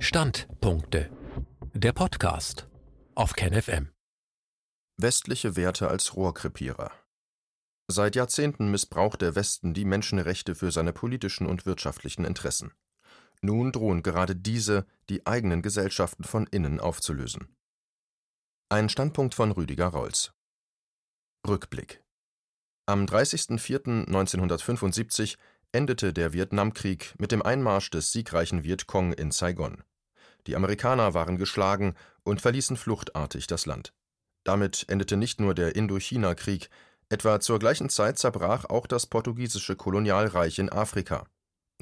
Standpunkte. Der Podcast auf KenFM. Westliche Werte als Rohrkrepierer. Seit Jahrzehnten missbraucht der Westen die Menschenrechte für seine politischen und wirtschaftlichen Interessen. Nun drohen gerade diese, die eigenen Gesellschaften von innen aufzulösen. Ein Standpunkt von Rüdiger Rolls. Rückblick. Am 30.04.1975 endete der Vietnamkrieg mit dem Einmarsch des siegreichen Vietcong in Saigon. Die Amerikaner waren geschlagen und verließen fluchtartig das Land. Damit endete nicht nur der Indochina-Krieg, etwa zur gleichen Zeit zerbrach auch das portugiesische Kolonialreich in Afrika.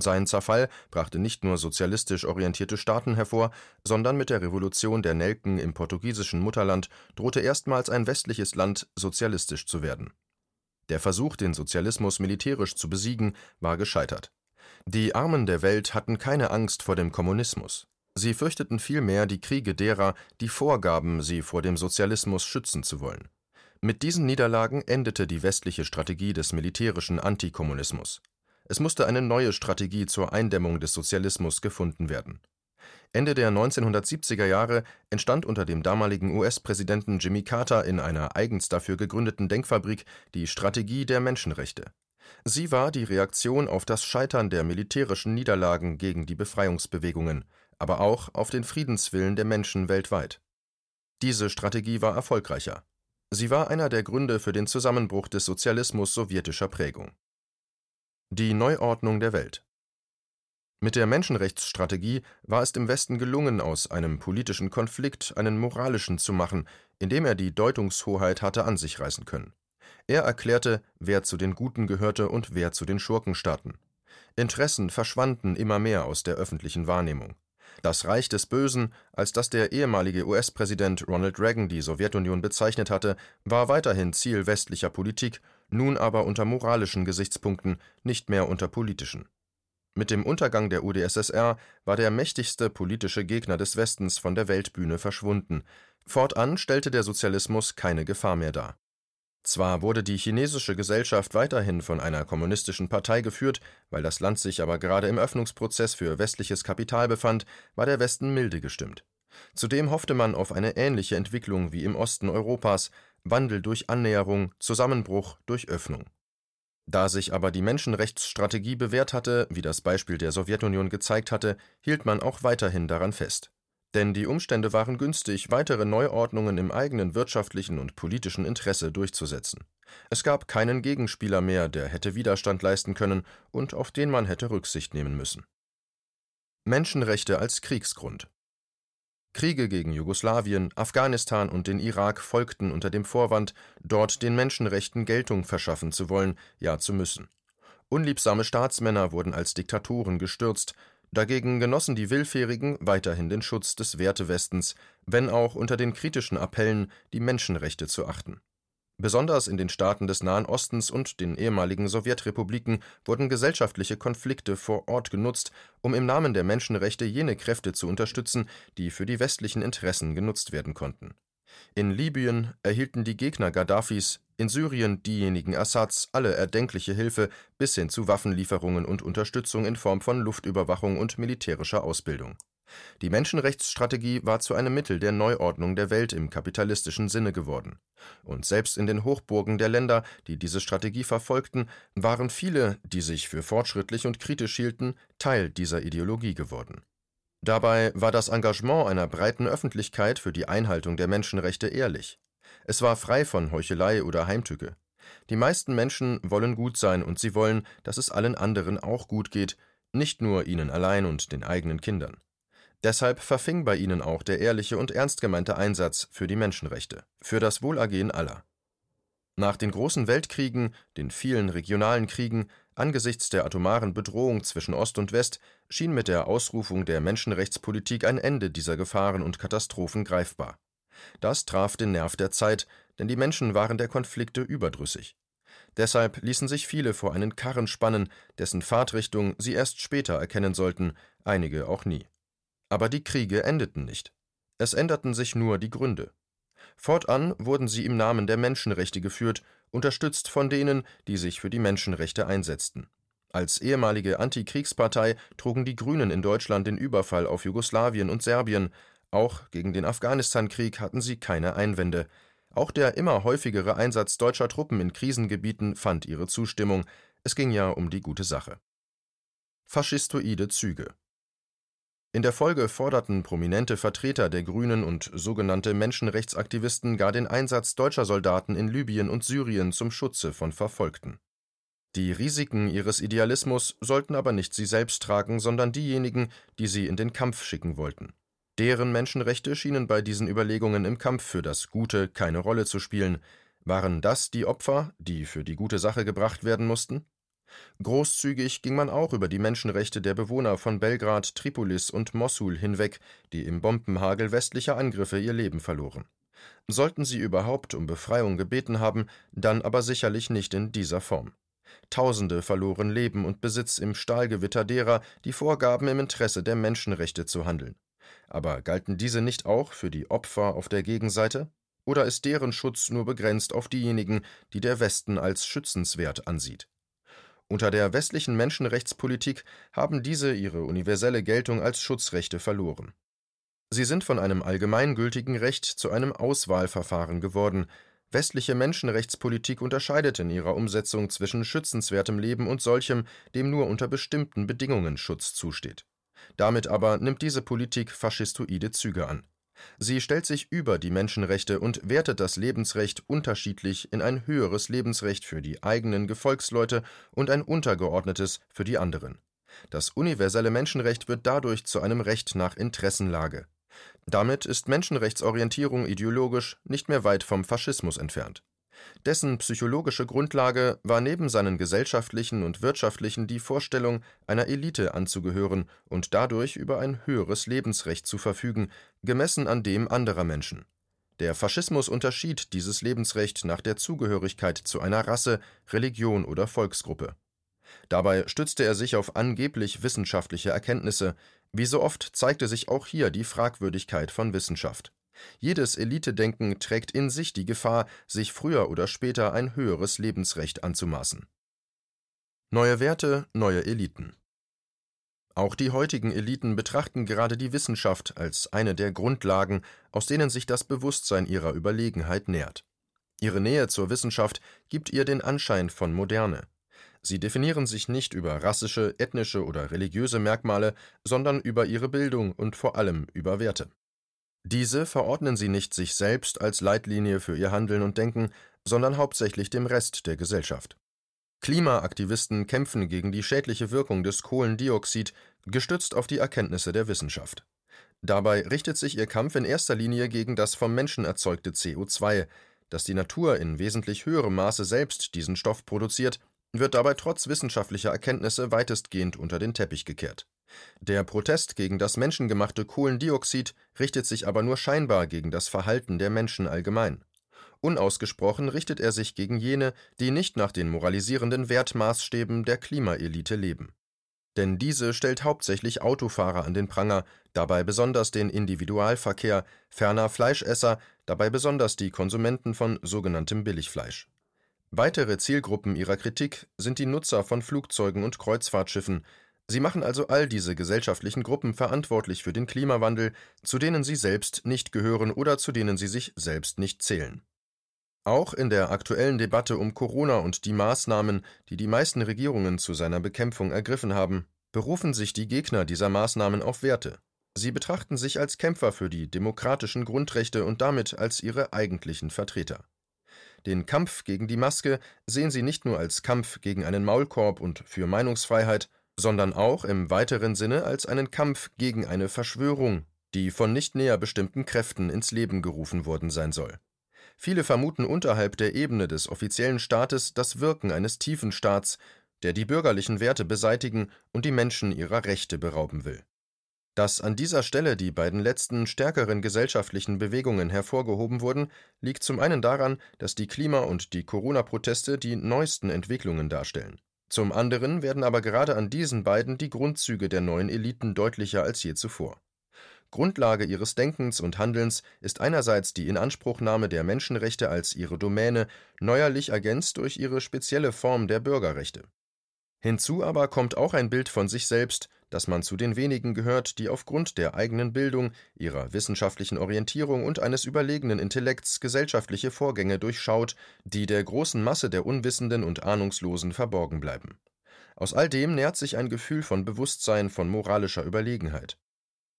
Sein Zerfall brachte nicht nur sozialistisch orientierte Staaten hervor, sondern mit der Revolution der Nelken im portugiesischen Mutterland drohte erstmals ein westliches Land sozialistisch zu werden. Der Versuch, den Sozialismus militärisch zu besiegen, war gescheitert. Die Armen der Welt hatten keine Angst vor dem Kommunismus. Sie fürchteten vielmehr die Kriege derer, die vorgaben, sie vor dem Sozialismus schützen zu wollen. Mit diesen Niederlagen endete die westliche Strategie des militärischen Antikommunismus. Es musste eine neue Strategie zur Eindämmung des Sozialismus gefunden werden. Ende der 1970er Jahre entstand unter dem damaligen US-Präsidenten Jimmy Carter in einer eigens dafür gegründeten Denkfabrik die Strategie der Menschenrechte. Sie war die Reaktion auf das Scheitern der militärischen Niederlagen gegen die Befreiungsbewegungen, aber auch auf den Friedenswillen der Menschen weltweit. Diese Strategie war erfolgreicher. Sie war einer der Gründe für den Zusammenbruch des Sozialismus sowjetischer Prägung. Die Neuordnung der Welt Mit der Menschenrechtsstrategie war es dem Westen gelungen, aus einem politischen Konflikt einen moralischen zu machen, indem er die Deutungshoheit hatte an sich reißen können. Er erklärte, wer zu den Guten gehörte und wer zu den Schurkenstaaten. Interessen verschwanden immer mehr aus der öffentlichen Wahrnehmung. Das Reich des Bösen, als das der ehemalige US-Präsident Ronald Reagan die Sowjetunion bezeichnet hatte, war weiterhin Ziel westlicher Politik, nun aber unter moralischen Gesichtspunkten, nicht mehr unter politischen. Mit dem Untergang der UdSSR war der mächtigste politische Gegner des Westens von der Weltbühne verschwunden. Fortan stellte der Sozialismus keine Gefahr mehr dar zwar wurde die chinesische Gesellschaft weiterhin von einer kommunistischen Partei geführt, weil das Land sich aber gerade im Öffnungsprozess für westliches Kapital befand, war der Westen milde gestimmt. Zudem hoffte man auf eine ähnliche Entwicklung wie im Osten Europas, Wandel durch Annäherung, Zusammenbruch durch Öffnung. Da sich aber die Menschenrechtsstrategie bewährt hatte, wie das Beispiel der Sowjetunion gezeigt hatte, hielt man auch weiterhin daran fest denn die Umstände waren günstig, weitere Neuordnungen im eigenen wirtschaftlichen und politischen Interesse durchzusetzen. Es gab keinen Gegenspieler mehr, der hätte Widerstand leisten können und auf den man hätte Rücksicht nehmen müssen. Menschenrechte als Kriegsgrund Kriege gegen Jugoslawien, Afghanistan und den Irak folgten unter dem Vorwand, dort den Menschenrechten Geltung verschaffen zu wollen, ja zu müssen. Unliebsame Staatsmänner wurden als Diktatoren gestürzt, Dagegen genossen die Willfährigen weiterhin den Schutz des Wertewestens, wenn auch unter den kritischen Appellen, die Menschenrechte zu achten. Besonders in den Staaten des Nahen Ostens und den ehemaligen Sowjetrepubliken wurden gesellschaftliche Konflikte vor Ort genutzt, um im Namen der Menschenrechte jene Kräfte zu unterstützen, die für die westlichen Interessen genutzt werden konnten in Libyen erhielten die Gegner Gaddafis, in Syrien diejenigen Assads alle erdenkliche Hilfe bis hin zu Waffenlieferungen und Unterstützung in Form von Luftüberwachung und militärischer Ausbildung. Die Menschenrechtsstrategie war zu einem Mittel der Neuordnung der Welt im kapitalistischen Sinne geworden. Und selbst in den Hochburgen der Länder, die diese Strategie verfolgten, waren viele, die sich für fortschrittlich und kritisch hielten, Teil dieser Ideologie geworden Dabei war das Engagement einer breiten Öffentlichkeit für die Einhaltung der Menschenrechte ehrlich. Es war frei von Heuchelei oder Heimtücke. Die meisten Menschen wollen gut sein und sie wollen, dass es allen anderen auch gut geht, nicht nur ihnen allein und den eigenen Kindern. Deshalb verfing bei ihnen auch der ehrliche und ernst gemeinte Einsatz für die Menschenrechte, für das Wohlergehen aller. Nach den großen Weltkriegen, den vielen regionalen Kriegen, angesichts der atomaren Bedrohung zwischen Ost und West, schien mit der Ausrufung der Menschenrechtspolitik ein Ende dieser Gefahren und Katastrophen greifbar. Das traf den Nerv der Zeit, denn die Menschen waren der Konflikte überdrüssig. Deshalb ließen sich viele vor einen Karren spannen, dessen Fahrtrichtung sie erst später erkennen sollten, einige auch nie. Aber die Kriege endeten nicht. Es änderten sich nur die Gründe. Fortan wurden sie im Namen der Menschenrechte geführt, unterstützt von denen, die sich für die Menschenrechte einsetzten. Als ehemalige Antikriegspartei trugen die Grünen in Deutschland den Überfall auf Jugoslawien und Serbien, auch gegen den Afghanistan-Krieg hatten sie keine Einwände. Auch der immer häufigere Einsatz deutscher Truppen in Krisengebieten fand ihre Zustimmung, es ging ja um die gute Sache. Faschistoide Züge in der Folge forderten prominente Vertreter der Grünen und sogenannte Menschenrechtsaktivisten gar den Einsatz deutscher Soldaten in Libyen und Syrien zum Schutze von Verfolgten. Die Risiken ihres Idealismus sollten aber nicht sie selbst tragen, sondern diejenigen, die sie in den Kampf schicken wollten. Deren Menschenrechte schienen bei diesen Überlegungen im Kampf für das Gute keine Rolle zu spielen. Waren das die Opfer, die für die gute Sache gebracht werden mussten? Großzügig ging man auch über die Menschenrechte der Bewohner von Belgrad, Tripolis und Mossul hinweg, die im Bombenhagel westlicher Angriffe ihr Leben verloren. Sollten sie überhaupt um Befreiung gebeten haben, dann aber sicherlich nicht in dieser Form. Tausende verloren Leben und Besitz im Stahlgewitter derer, die vorgaben, im Interesse der Menschenrechte zu handeln. Aber galten diese nicht auch für die Opfer auf der Gegenseite? Oder ist deren Schutz nur begrenzt auf diejenigen, die der Westen als schützenswert ansieht? Unter der westlichen Menschenrechtspolitik haben diese ihre universelle Geltung als Schutzrechte verloren. Sie sind von einem allgemeingültigen Recht zu einem Auswahlverfahren geworden. Westliche Menschenrechtspolitik unterscheidet in ihrer Umsetzung zwischen schützenswertem Leben und solchem, dem nur unter bestimmten Bedingungen Schutz zusteht. Damit aber nimmt diese Politik faschistoide Züge an. Sie stellt sich über die Menschenrechte und wertet das Lebensrecht unterschiedlich in ein höheres Lebensrecht für die eigenen Gefolgsleute und ein untergeordnetes für die anderen. Das universelle Menschenrecht wird dadurch zu einem Recht nach Interessenlage. Damit ist Menschenrechtsorientierung ideologisch nicht mehr weit vom Faschismus entfernt. Dessen psychologische Grundlage war neben seinen gesellschaftlichen und wirtschaftlichen die Vorstellung, einer Elite anzugehören und dadurch über ein höheres Lebensrecht zu verfügen, gemessen an dem anderer Menschen. Der Faschismus unterschied dieses Lebensrecht nach der Zugehörigkeit zu einer Rasse, Religion oder Volksgruppe. Dabei stützte er sich auf angeblich wissenschaftliche Erkenntnisse, wie so oft zeigte sich auch hier die Fragwürdigkeit von Wissenschaft. Jedes Elitedenken trägt in sich die Gefahr, sich früher oder später ein höheres Lebensrecht anzumaßen. Neue Werte, neue Eliten. Auch die heutigen Eliten betrachten gerade die Wissenschaft als eine der Grundlagen, aus denen sich das Bewusstsein ihrer Überlegenheit nährt. Ihre Nähe zur Wissenschaft gibt ihr den Anschein von Moderne. Sie definieren sich nicht über rassische, ethnische oder religiöse Merkmale, sondern über ihre Bildung und vor allem über Werte. Diese verordnen sie nicht sich selbst als Leitlinie für ihr Handeln und Denken, sondern hauptsächlich dem Rest der Gesellschaft. Klimaaktivisten kämpfen gegen die schädliche Wirkung des Kohlendioxid, gestützt auf die Erkenntnisse der Wissenschaft. Dabei richtet sich ihr Kampf in erster Linie gegen das vom Menschen erzeugte CO2, dass die Natur in wesentlich höherem Maße selbst diesen Stoff produziert, wird dabei trotz wissenschaftlicher Erkenntnisse weitestgehend unter den Teppich gekehrt. Der Protest gegen das menschengemachte Kohlendioxid richtet sich aber nur scheinbar gegen das Verhalten der Menschen allgemein. Unausgesprochen richtet er sich gegen jene, die nicht nach den moralisierenden Wertmaßstäben der Klimaelite leben. Denn diese stellt hauptsächlich Autofahrer an den Pranger, dabei besonders den Individualverkehr, ferner Fleischesser, dabei besonders die Konsumenten von sogenanntem Billigfleisch. Weitere Zielgruppen ihrer Kritik sind die Nutzer von Flugzeugen und Kreuzfahrtschiffen, Sie machen also all diese gesellschaftlichen Gruppen verantwortlich für den Klimawandel, zu denen sie selbst nicht gehören oder zu denen sie sich selbst nicht zählen. Auch in der aktuellen Debatte um Corona und die Maßnahmen, die die meisten Regierungen zu seiner Bekämpfung ergriffen haben, berufen sich die Gegner dieser Maßnahmen auf Werte. Sie betrachten sich als Kämpfer für die demokratischen Grundrechte und damit als ihre eigentlichen Vertreter. Den Kampf gegen die Maske sehen sie nicht nur als Kampf gegen einen Maulkorb und für Meinungsfreiheit, sondern auch im weiteren Sinne als einen Kampf gegen eine Verschwörung, die von nicht näher bestimmten Kräften ins Leben gerufen worden sein soll. Viele vermuten unterhalb der Ebene des offiziellen Staates das Wirken eines tiefen Staats, der die bürgerlichen Werte beseitigen und die Menschen ihrer Rechte berauben will. Dass an dieser Stelle die beiden letzten stärkeren gesellschaftlichen Bewegungen hervorgehoben wurden, liegt zum einen daran, dass die Klima- und die Corona-Proteste die neuesten Entwicklungen darstellen. Zum anderen werden aber gerade an diesen beiden die Grundzüge der neuen Eliten deutlicher als je zuvor. Grundlage ihres Denkens und Handelns ist einerseits die Inanspruchnahme der Menschenrechte als ihre Domäne, neuerlich ergänzt durch ihre spezielle Form der Bürgerrechte. Hinzu aber kommt auch ein Bild von sich selbst, dass man zu den wenigen gehört, die aufgrund der eigenen Bildung, ihrer wissenschaftlichen Orientierung und eines überlegenen Intellekts gesellschaftliche Vorgänge durchschaut, die der großen Masse der Unwissenden und Ahnungslosen verborgen bleiben. Aus all dem nährt sich ein Gefühl von Bewusstsein, von moralischer Überlegenheit.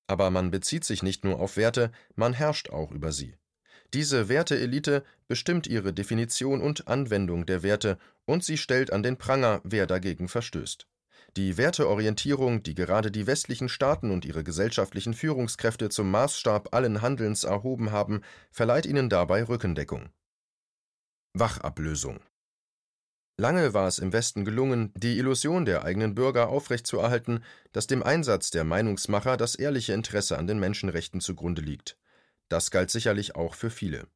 Aber man bezieht sich nicht nur auf Werte, man herrscht auch über sie. Diese Werteelite bestimmt ihre Definition und Anwendung der Werte und sie stellt an den Pranger, wer dagegen verstößt. Die Werteorientierung, die gerade die westlichen Staaten und ihre gesellschaftlichen Führungskräfte zum Maßstab allen Handelns erhoben haben, verleiht ihnen dabei Rückendeckung. Wachablösung Lange war es im Westen gelungen, die Illusion der eigenen Bürger aufrechtzuerhalten, dass dem Einsatz der Meinungsmacher das ehrliche Interesse an den Menschenrechten zugrunde liegt. Das galt sicherlich auch für viele.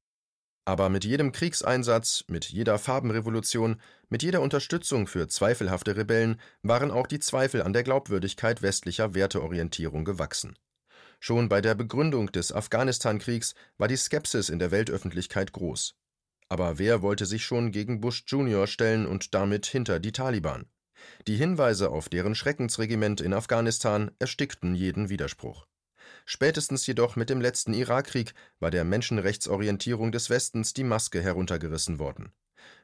Aber mit jedem Kriegseinsatz, mit jeder Farbenrevolution, mit jeder Unterstützung für zweifelhafte Rebellen waren auch die Zweifel an der Glaubwürdigkeit westlicher Werteorientierung gewachsen. Schon bei der Begründung des Afghanistankriegs war die Skepsis in der Weltöffentlichkeit groß. Aber wer wollte sich schon gegen Bush Junior stellen und damit hinter die Taliban? Die Hinweise auf deren Schreckensregiment in Afghanistan erstickten jeden Widerspruch. Spätestens jedoch mit dem letzten Irakkrieg war der Menschenrechtsorientierung des Westens die Maske heruntergerissen worden.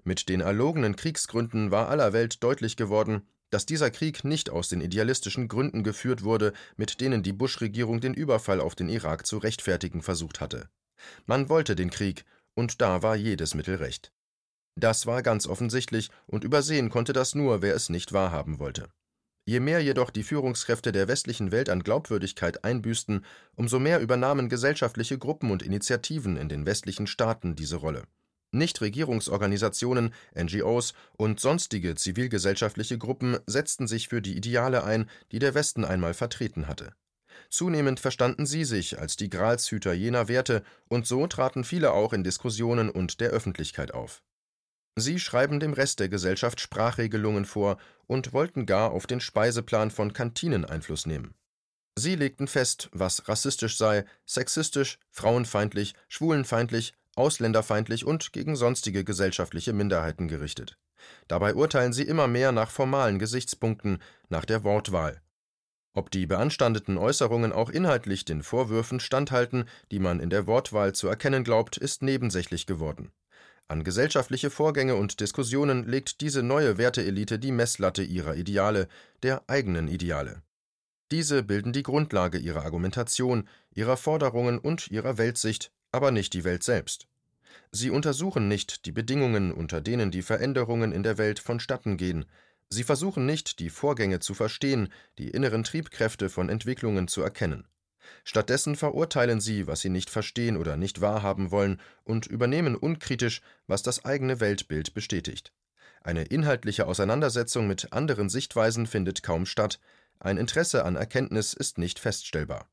Mit den erlogenen Kriegsgründen war aller Welt deutlich geworden, dass dieser Krieg nicht aus den idealistischen Gründen geführt wurde, mit denen die Bush-Regierung den Überfall auf den Irak zu rechtfertigen versucht hatte. Man wollte den Krieg und da war jedes Mittel recht. Das war ganz offensichtlich, und übersehen konnte das nur, wer es nicht wahrhaben wollte. Je mehr jedoch die Führungskräfte der westlichen Welt an Glaubwürdigkeit einbüßten, umso mehr übernahmen gesellschaftliche Gruppen und Initiativen in den westlichen Staaten diese Rolle. Nichtregierungsorganisationen, NGOs und sonstige zivilgesellschaftliche Gruppen setzten sich für die Ideale ein, die der Westen einmal vertreten hatte. Zunehmend verstanden sie sich als die Gralshüter jener Werte, und so traten viele auch in Diskussionen und der Öffentlichkeit auf. Sie schreiben dem Rest der Gesellschaft Sprachregelungen vor und wollten gar auf den Speiseplan von Kantinen Einfluss nehmen. Sie legten fest, was rassistisch sei, sexistisch, frauenfeindlich, schwulenfeindlich, ausländerfeindlich und gegen sonstige gesellschaftliche Minderheiten gerichtet. Dabei urteilen sie immer mehr nach formalen Gesichtspunkten, nach der Wortwahl. Ob die beanstandeten Äußerungen auch inhaltlich den Vorwürfen standhalten, die man in der Wortwahl zu erkennen glaubt, ist nebensächlich geworden. An gesellschaftliche Vorgänge und Diskussionen legt diese neue Werteelite die Messlatte ihrer Ideale, der eigenen Ideale. Diese bilden die Grundlage ihrer Argumentation, ihrer Forderungen und ihrer Weltsicht, aber nicht die Welt selbst. Sie untersuchen nicht die Bedingungen, unter denen die Veränderungen in der Welt vonstatten gehen, Sie versuchen nicht, die Vorgänge zu verstehen, die inneren Triebkräfte von Entwicklungen zu erkennen. Stattdessen verurteilen sie, was sie nicht verstehen oder nicht wahrhaben wollen, und übernehmen unkritisch, was das eigene Weltbild bestätigt. Eine inhaltliche Auseinandersetzung mit anderen Sichtweisen findet kaum statt, ein Interesse an Erkenntnis ist nicht feststellbar.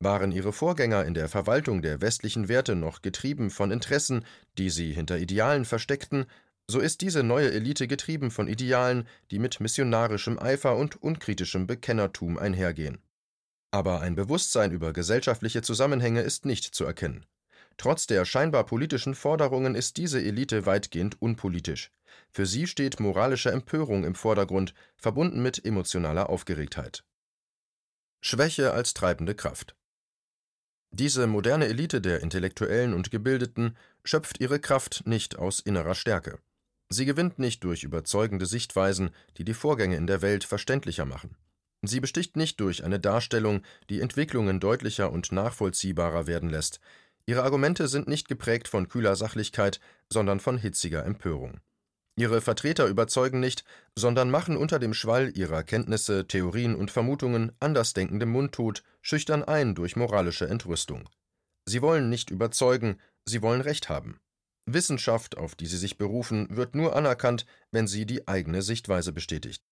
Waren ihre Vorgänger in der Verwaltung der westlichen Werte noch getrieben von Interessen, die sie hinter Idealen versteckten, so ist diese neue Elite getrieben von Idealen, die mit missionarischem Eifer und unkritischem Bekennertum einhergehen. Aber ein Bewusstsein über gesellschaftliche Zusammenhänge ist nicht zu erkennen. Trotz der scheinbar politischen Forderungen ist diese Elite weitgehend unpolitisch. Für sie steht moralische Empörung im Vordergrund, verbunden mit emotionaler Aufgeregtheit. Schwäche als treibende Kraft Diese moderne Elite der Intellektuellen und Gebildeten schöpft ihre Kraft nicht aus innerer Stärke. Sie gewinnt nicht durch überzeugende Sichtweisen, die die Vorgänge in der Welt verständlicher machen. Sie besticht nicht durch eine Darstellung, die Entwicklungen deutlicher und nachvollziehbarer werden lässt. Ihre Argumente sind nicht geprägt von kühler Sachlichkeit, sondern von hitziger Empörung. Ihre Vertreter überzeugen nicht, sondern machen unter dem Schwall ihrer Kenntnisse, Theorien und Vermutungen Andersdenkende mundtot, schüchtern ein durch moralische Entrüstung. Sie wollen nicht überzeugen, sie wollen Recht haben. Wissenschaft, auf die sie sich berufen, wird nur anerkannt, wenn sie die eigene Sichtweise bestätigt.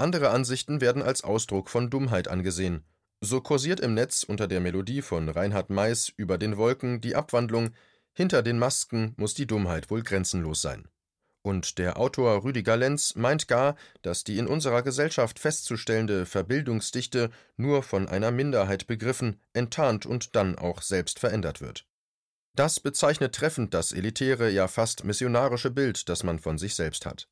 Andere Ansichten werden als Ausdruck von Dummheit angesehen. So kursiert im Netz unter der Melodie von Reinhard Mais über den Wolken die Abwandlung Hinter den Masken muss die Dummheit wohl grenzenlos sein. Und der Autor Rüdiger Lenz meint gar, dass die in unserer Gesellschaft festzustellende Verbildungsdichte nur von einer Minderheit begriffen, enttarnt und dann auch selbst verändert wird. Das bezeichnet treffend das elitäre, ja fast missionarische Bild, das man von sich selbst hat.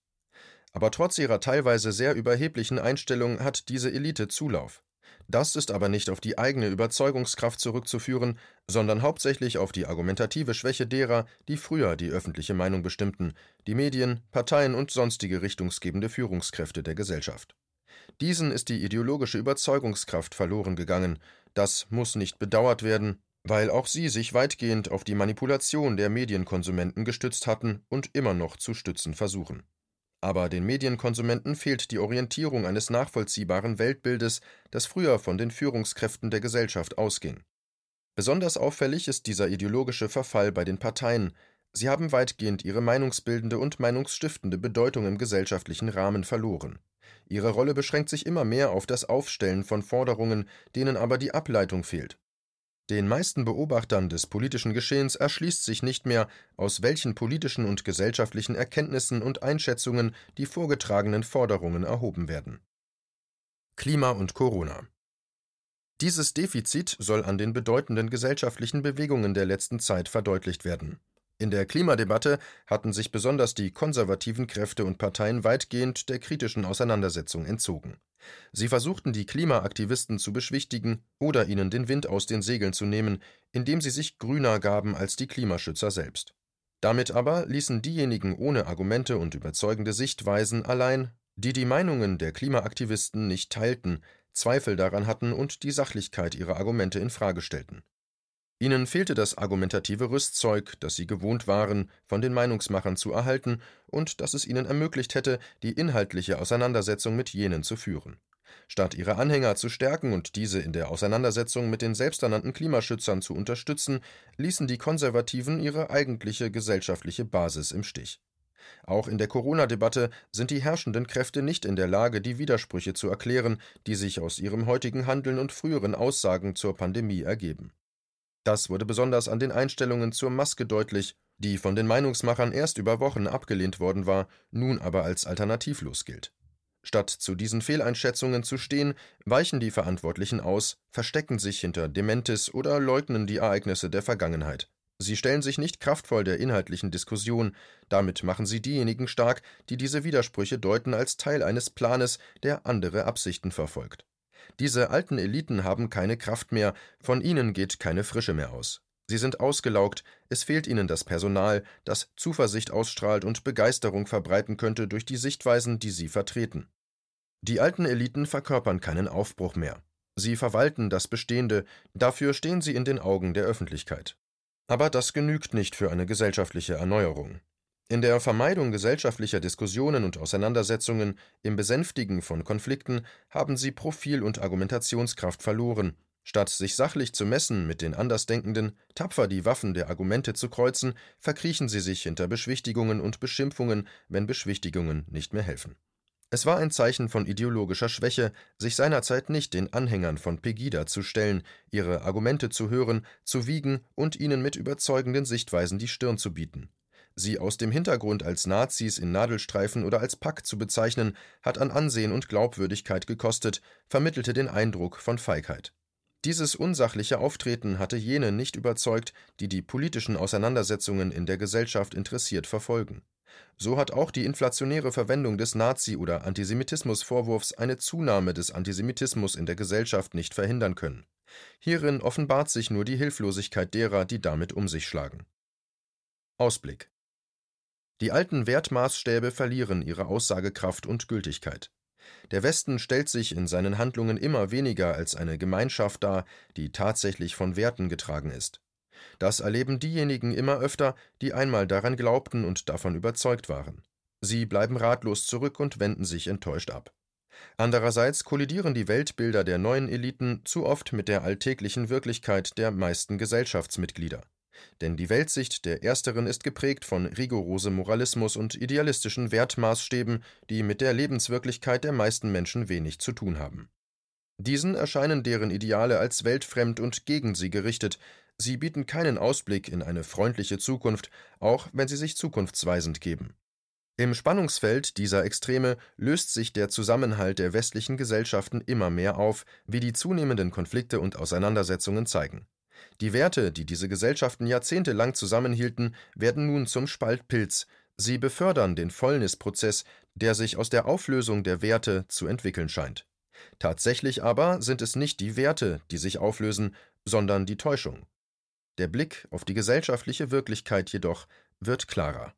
Aber trotz ihrer teilweise sehr überheblichen Einstellung hat diese Elite Zulauf. Das ist aber nicht auf die eigene Überzeugungskraft zurückzuführen, sondern hauptsächlich auf die argumentative Schwäche derer, die früher die öffentliche Meinung bestimmten, die Medien, Parteien und sonstige richtungsgebende Führungskräfte der Gesellschaft. Diesen ist die ideologische Überzeugungskraft verloren gegangen, das muss nicht bedauert werden, weil auch sie sich weitgehend auf die Manipulation der Medienkonsumenten gestützt hatten und immer noch zu stützen versuchen. Aber den Medienkonsumenten fehlt die Orientierung eines nachvollziehbaren Weltbildes, das früher von den Führungskräften der Gesellschaft ausging. Besonders auffällig ist dieser ideologische Verfall bei den Parteien. Sie haben weitgehend ihre meinungsbildende und meinungsstiftende Bedeutung im gesellschaftlichen Rahmen verloren. Ihre Rolle beschränkt sich immer mehr auf das Aufstellen von Forderungen, denen aber die Ableitung fehlt. Den meisten Beobachtern des politischen Geschehens erschließt sich nicht mehr, aus welchen politischen und gesellschaftlichen Erkenntnissen und Einschätzungen die vorgetragenen Forderungen erhoben werden. Klima und Corona Dieses Defizit soll an den bedeutenden gesellschaftlichen Bewegungen der letzten Zeit verdeutlicht werden. In der Klimadebatte hatten sich besonders die konservativen Kräfte und Parteien weitgehend der kritischen Auseinandersetzung entzogen. Sie versuchten die Klimaaktivisten zu beschwichtigen oder ihnen den Wind aus den Segeln zu nehmen, indem sie sich grüner gaben als die Klimaschützer selbst. Damit aber ließen diejenigen ohne Argumente und überzeugende Sichtweisen allein, die die Meinungen der Klimaaktivisten nicht teilten, Zweifel daran hatten und die Sachlichkeit ihrer Argumente in Frage stellten. Ihnen fehlte das argumentative Rüstzeug, das sie gewohnt waren, von den Meinungsmachern zu erhalten und das es ihnen ermöglicht hätte, die inhaltliche Auseinandersetzung mit jenen zu führen. Statt ihre Anhänger zu stärken und diese in der Auseinandersetzung mit den selbsternannten Klimaschützern zu unterstützen, ließen die Konservativen ihre eigentliche gesellschaftliche Basis im Stich. Auch in der Corona-Debatte sind die herrschenden Kräfte nicht in der Lage, die Widersprüche zu erklären, die sich aus ihrem heutigen Handeln und früheren Aussagen zur Pandemie ergeben. Das wurde besonders an den Einstellungen zur Maske deutlich, die von den Meinungsmachern erst über Wochen abgelehnt worden war, nun aber als alternativlos gilt. Statt zu diesen Fehleinschätzungen zu stehen, weichen die Verantwortlichen aus, verstecken sich hinter Dementis oder leugnen die Ereignisse der Vergangenheit. Sie stellen sich nicht kraftvoll der inhaltlichen Diskussion, damit machen sie diejenigen stark, die diese Widersprüche deuten als Teil eines Planes, der andere Absichten verfolgt. Diese alten Eliten haben keine Kraft mehr, von ihnen geht keine Frische mehr aus. Sie sind ausgelaugt, es fehlt ihnen das Personal, das Zuversicht ausstrahlt und Begeisterung verbreiten könnte durch die Sichtweisen, die sie vertreten. Die alten Eliten verkörpern keinen Aufbruch mehr. Sie verwalten das Bestehende, dafür stehen sie in den Augen der Öffentlichkeit. Aber das genügt nicht für eine gesellschaftliche Erneuerung. In der Vermeidung gesellschaftlicher Diskussionen und Auseinandersetzungen, im Besänftigen von Konflikten haben sie Profil und Argumentationskraft verloren. Statt sich sachlich zu messen mit den Andersdenkenden, tapfer die Waffen der Argumente zu kreuzen, verkriechen sie sich hinter Beschwichtigungen und Beschimpfungen, wenn Beschwichtigungen nicht mehr helfen. Es war ein Zeichen von ideologischer Schwäche, sich seinerzeit nicht den Anhängern von Pegida zu stellen, ihre Argumente zu hören, zu wiegen und ihnen mit überzeugenden Sichtweisen die Stirn zu bieten. Sie aus dem Hintergrund als Nazis in Nadelstreifen oder als Pack zu bezeichnen, hat an Ansehen und Glaubwürdigkeit gekostet, vermittelte den Eindruck von Feigheit. Dieses unsachliche Auftreten hatte jene nicht überzeugt, die die politischen Auseinandersetzungen in der Gesellschaft interessiert verfolgen. So hat auch die inflationäre Verwendung des Nazi- oder Antisemitismusvorwurfs eine Zunahme des Antisemitismus in der Gesellschaft nicht verhindern können. Hierin offenbart sich nur die Hilflosigkeit derer, die damit um sich schlagen. Ausblick die alten Wertmaßstäbe verlieren ihre Aussagekraft und Gültigkeit. Der Westen stellt sich in seinen Handlungen immer weniger als eine Gemeinschaft dar, die tatsächlich von Werten getragen ist. Das erleben diejenigen immer öfter, die einmal daran glaubten und davon überzeugt waren. Sie bleiben ratlos zurück und wenden sich enttäuscht ab. Andererseits kollidieren die Weltbilder der neuen Eliten zu oft mit der alltäglichen Wirklichkeit der meisten Gesellschaftsmitglieder. Denn die Weltsicht der Ersteren ist geprägt von rigorosem Moralismus und idealistischen Wertmaßstäben, die mit der Lebenswirklichkeit der meisten Menschen wenig zu tun haben. Diesen erscheinen deren Ideale als weltfremd und gegen sie gerichtet, sie bieten keinen Ausblick in eine freundliche Zukunft, auch wenn sie sich zukunftsweisend geben. Im Spannungsfeld dieser Extreme löst sich der Zusammenhalt der westlichen Gesellschaften immer mehr auf, wie die zunehmenden Konflikte und Auseinandersetzungen zeigen. Die Werte, die diese Gesellschaften jahrzehntelang zusammenhielten, werden nun zum Spaltpilz. Sie befördern den Fäulnisprozess, der sich aus der Auflösung der Werte zu entwickeln scheint. Tatsächlich aber sind es nicht die Werte, die sich auflösen, sondern die Täuschung. Der Blick auf die gesellschaftliche Wirklichkeit jedoch wird klarer.